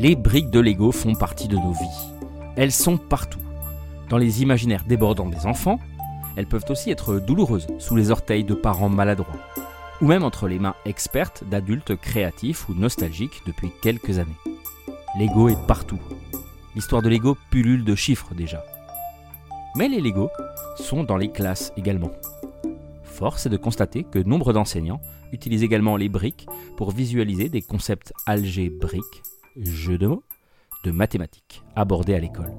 Les briques de Lego font partie de nos vies. Elles sont partout. Dans les imaginaires débordants des enfants, elles peuvent aussi être douloureuses sous les orteils de parents maladroits, ou même entre les mains expertes d'adultes créatifs ou nostalgiques depuis quelques années. Lego est partout. L'histoire de Lego pullule de chiffres déjà. Mais les Lego sont dans les classes également. Force est de constater que nombre d'enseignants utilisent également les briques pour visualiser des concepts algébriques, jeux de mots, de mathématiques abordés à l'école.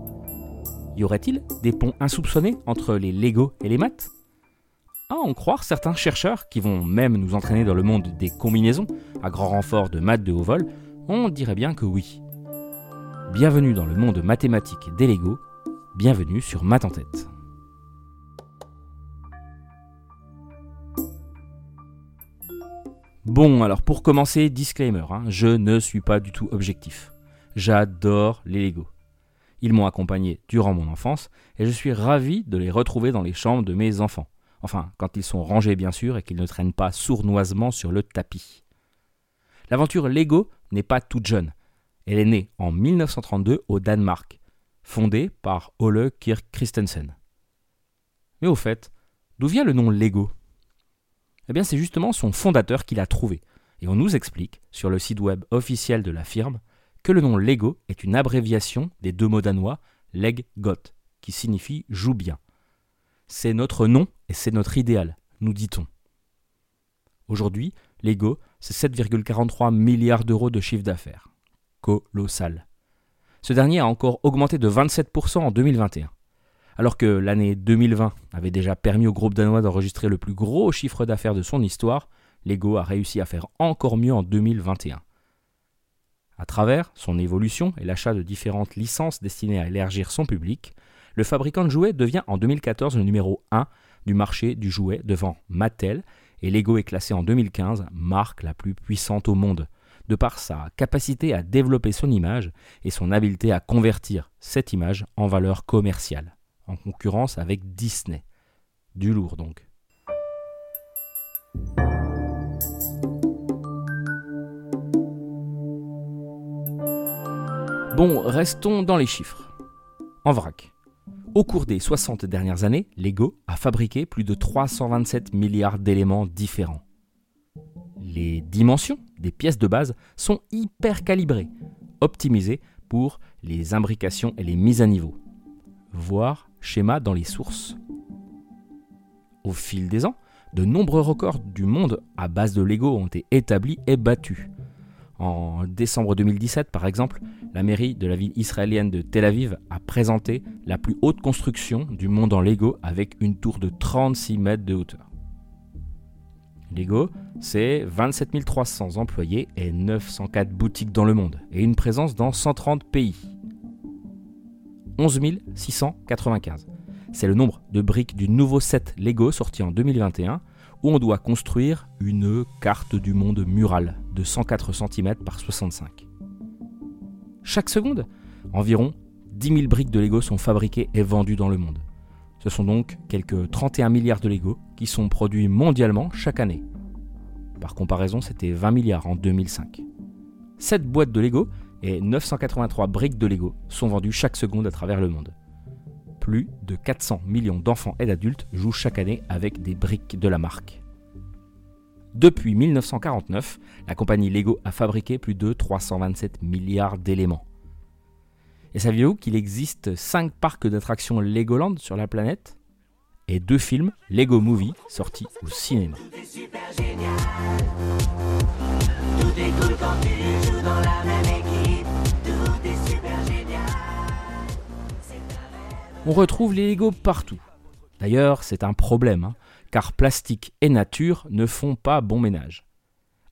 Y aurait-il des ponts insoupçonnés entre les Lego et les maths? À en croire certains chercheurs qui vont même nous entraîner dans le monde des combinaisons, à grand renfort de maths de haut vol, on dirait bien que oui. Bienvenue dans le monde mathématique des Lego, bienvenue sur Math en tête. Bon, alors pour commencer, disclaimer, hein, je ne suis pas du tout objectif. J'adore les Lego. Ils m'ont accompagné durant mon enfance et je suis ravi de les retrouver dans les chambres de mes enfants. Enfin, quand ils sont rangés bien sûr et qu'ils ne traînent pas sournoisement sur le tapis. L'aventure Lego n'est pas toute jeune. Elle est née en 1932 au Danemark, fondée par Ole Kirk Christensen. Mais au fait, d'où vient le nom Lego? Eh bien, c'est justement son fondateur qui l'a trouvé. Et on nous explique, sur le site web officiel de la firme, que le nom Lego est une abréviation des deux mots danois leg got, qui signifie joue bien. C'est notre nom et c'est notre idéal, nous dit-on. Aujourd'hui, Lego, c'est 7,43 milliards d'euros de chiffre d'affaires. Colossal. Ce dernier a encore augmenté de 27% en 2021. Alors que l'année 2020 avait déjà permis au groupe danois d'enregistrer le plus gros chiffre d'affaires de son histoire, Lego a réussi à faire encore mieux en 2021. À travers son évolution et l'achat de différentes licences destinées à élargir son public, le fabricant de jouets devient en 2014 le numéro 1 du marché du jouet devant Mattel et Lego est classé en 2015 marque la plus puissante au monde, de par sa capacité à développer son image et son habileté à convertir cette image en valeur commerciale, en concurrence avec Disney. Du lourd donc. Bon, restons dans les chiffres. En vrac. Au cours des 60 dernières années, Lego a fabriqué plus de 327 milliards d'éléments différents. Les dimensions des pièces de base sont hyper calibrées, optimisées pour les imbrications et les mises à niveau. Voir schéma dans les sources. Au fil des ans, de nombreux records du monde à base de Lego ont été établis et battus. En décembre 2017, par exemple, la mairie de la ville israélienne de Tel Aviv a présenté la plus haute construction du monde en Lego avec une tour de 36 mètres de hauteur. Lego, c'est 27 300 employés et 904 boutiques dans le monde et une présence dans 130 pays. 11 695. C'est le nombre de briques du nouveau set Lego sorti en 2021 où on doit construire une carte du monde murale de 104 cm par 65. Chaque seconde, environ 10 000 briques de Lego sont fabriquées et vendues dans le monde. Ce sont donc quelques 31 milliards de Lego qui sont produits mondialement chaque année. Par comparaison, c'était 20 milliards en 2005. 7 boîtes de Lego et 983 briques de Lego sont vendues chaque seconde à travers le monde. Plus de 400 millions d'enfants et d'adultes jouent chaque année avec des briques de la marque. Depuis 1949, la compagnie Lego a fabriqué plus de 327 milliards d'éléments. Et saviez-vous qu'il existe 5 parcs d'attractions Legoland sur la planète Et deux films Lego Movie sortis au cinéma? On retrouve les Lego partout. D'ailleurs, c'est un problème, hein, car plastique et nature ne font pas bon ménage.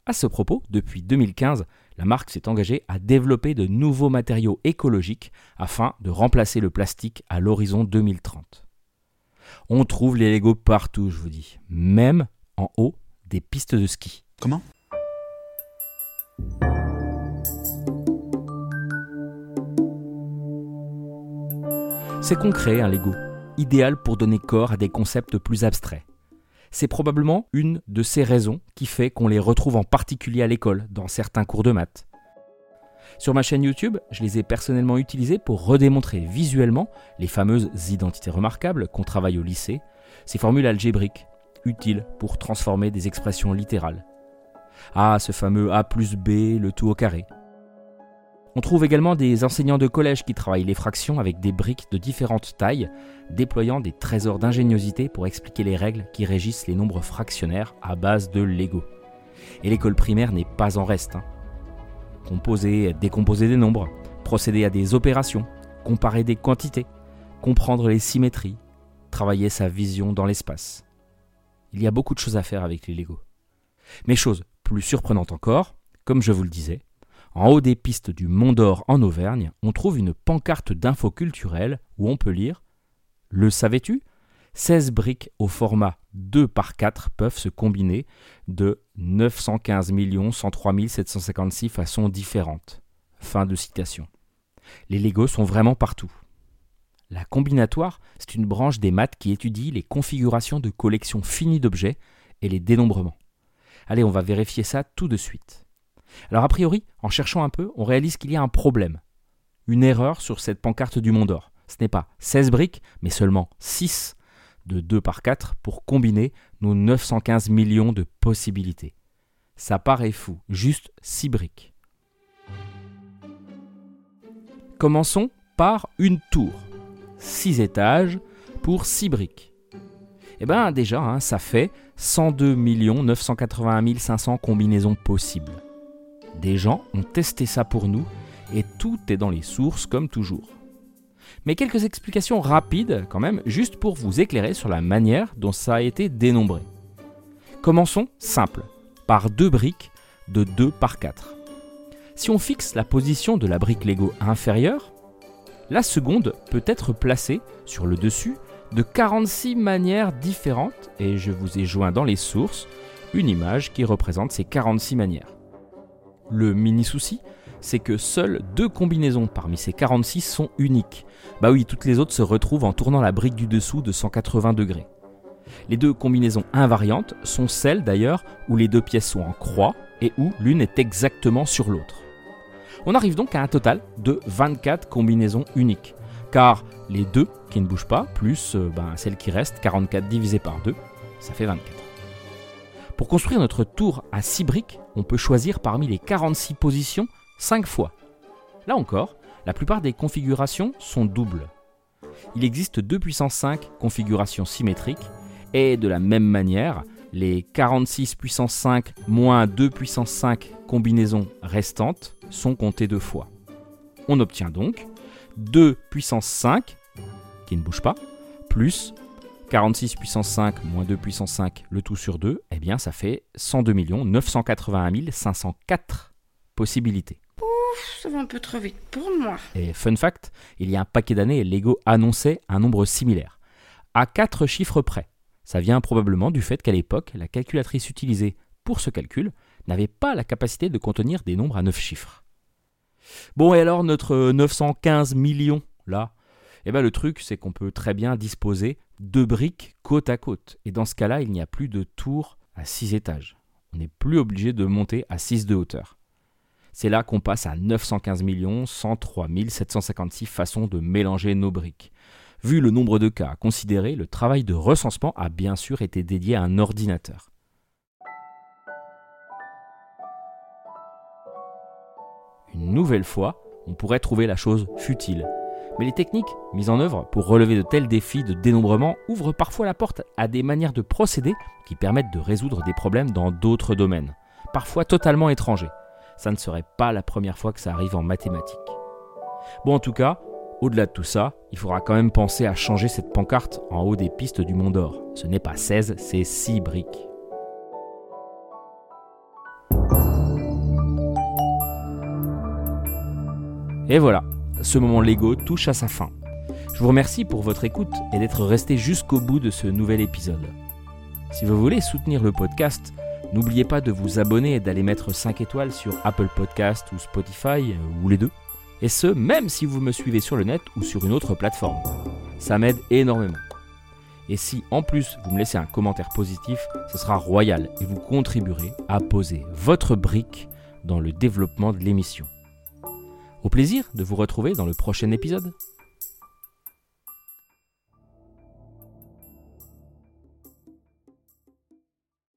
À ce propos, depuis 2015, la marque s'est engagée à développer de nouveaux matériaux écologiques afin de remplacer le plastique à l'horizon 2030. On trouve les Lego partout, je vous dis, même en haut des pistes de ski. Comment? C'est concret un Lego, idéal pour donner corps à des concepts plus abstraits. C'est probablement une de ces raisons qui fait qu'on les retrouve en particulier à l'école, dans certains cours de maths. Sur ma chaîne YouTube, je les ai personnellement utilisés pour redémontrer visuellement les fameuses identités remarquables qu'on travaille au lycée, ces formules algébriques, utiles pour transformer des expressions littérales. Ah, ce fameux A plus B, le tout au carré. On trouve également des enseignants de collège qui travaillent les fractions avec des briques de différentes tailles, déployant des trésors d'ingéniosité pour expliquer les règles qui régissent les nombres fractionnaires à base de Lego. Et l'école primaire n'est pas en reste. Hein composer, décomposer des nombres, procéder à des opérations, comparer des quantités, comprendre les symétries, travailler sa vision dans l'espace. Il y a beaucoup de choses à faire avec les Lego. Mais chose plus surprenante encore, comme je vous le disais, en haut des pistes du Mont d'Or en Auvergne, on trouve une pancarte d'infos culturelles où on peut lire Le savais-tu? 16 briques au format 2 par 4 peuvent se combiner de 915 103 756 façons différentes. Fin de citation. Les Legos sont vraiment partout. La combinatoire, c'est une branche des maths qui étudie les configurations de collections finies d'objets et les dénombrements. Allez, on va vérifier ça tout de suite. Alors a priori, en cherchant un peu, on réalise qu'il y a un problème. Une erreur sur cette pancarte du Mont d'Or. Ce n'est pas 16 briques, mais seulement 6 de 2 par 4 pour combiner nos 915 millions de possibilités. Ça paraît fou, juste 6 briques. Commençons par une tour. 6 étages pour 6 briques. Eh bien déjà, hein, ça fait 102 981 500 combinaisons possibles. Des gens ont testé ça pour nous et tout est dans les sources comme toujours mais quelques explications rapides quand même, juste pour vous éclairer sur la manière dont ça a été dénombré. Commençons simple, par deux briques de 2 par 4. Si on fixe la position de la brique Lego inférieure, la seconde peut être placée sur le dessus de 46 manières différentes et je vous ai joint dans les sources une image qui représente ces 46 manières. Le mini souci, c'est que seules deux combinaisons parmi ces 46 sont uniques. Bah oui, toutes les autres se retrouvent en tournant la brique du dessous de 180 degrés. Les deux combinaisons invariantes sont celles d'ailleurs où les deux pièces sont en croix et où l'une est exactement sur l'autre. On arrive donc à un total de 24 combinaisons uniques, car les deux qui ne bougent pas, plus euh, ben, celle qui reste, 44 divisé par 2, ça fait 24. Pour construire notre tour à 6 briques, on peut choisir parmi les 46 positions 5 fois. Là encore, la plupart des configurations sont doubles. Il existe 2 puissance 5 configurations symétriques et de la même manière, les 46 puissance 5 moins 2 puissance 5 combinaisons restantes sont comptées deux fois. On obtient donc 2 puissance 5, qui ne bouge pas, plus 46 puissance 5 moins 2 puissance 5, le tout sur 2, eh bien ça fait 102 981 504 possibilités ça va un peu trop vite pour moi. Et fun fact, il y a un paquet d'années, Lego annonçait un nombre similaire. À 4 chiffres près. Ça vient probablement du fait qu'à l'époque, la calculatrice utilisée pour ce calcul n'avait pas la capacité de contenir des nombres à 9 chiffres. Bon, et alors notre 915 millions, là Eh bien le truc, c'est qu'on peut très bien disposer de briques côte à côte. Et dans ce cas-là, il n'y a plus de tour à 6 étages. On n'est plus obligé de monter à 6 de hauteur. C'est là qu'on passe à 915 103 756 façons de mélanger nos briques. Vu le nombre de cas à considérer, le travail de recensement a bien sûr été dédié à un ordinateur. Une nouvelle fois, on pourrait trouver la chose futile. Mais les techniques mises en œuvre pour relever de tels défis de dénombrement ouvrent parfois la porte à des manières de procéder qui permettent de résoudre des problèmes dans d'autres domaines, parfois totalement étrangers ça ne serait pas la première fois que ça arrive en mathématiques. Bon, en tout cas, au-delà de tout ça, il faudra quand même penser à changer cette pancarte en haut des pistes du Mont d'Or. Ce n'est pas 16, c'est 6 briques. Et voilà, ce moment Lego touche à sa fin. Je vous remercie pour votre écoute et d'être resté jusqu'au bout de ce nouvel épisode. Si vous voulez soutenir le podcast, N'oubliez pas de vous abonner et d'aller mettre 5 étoiles sur Apple Podcast ou Spotify, euh, ou les deux. Et ce, même si vous me suivez sur le net ou sur une autre plateforme. Ça m'aide énormément. Et si en plus vous me laissez un commentaire positif, ce sera royal et vous contribuerez à poser votre brique dans le développement de l'émission. Au plaisir de vous retrouver dans le prochain épisode.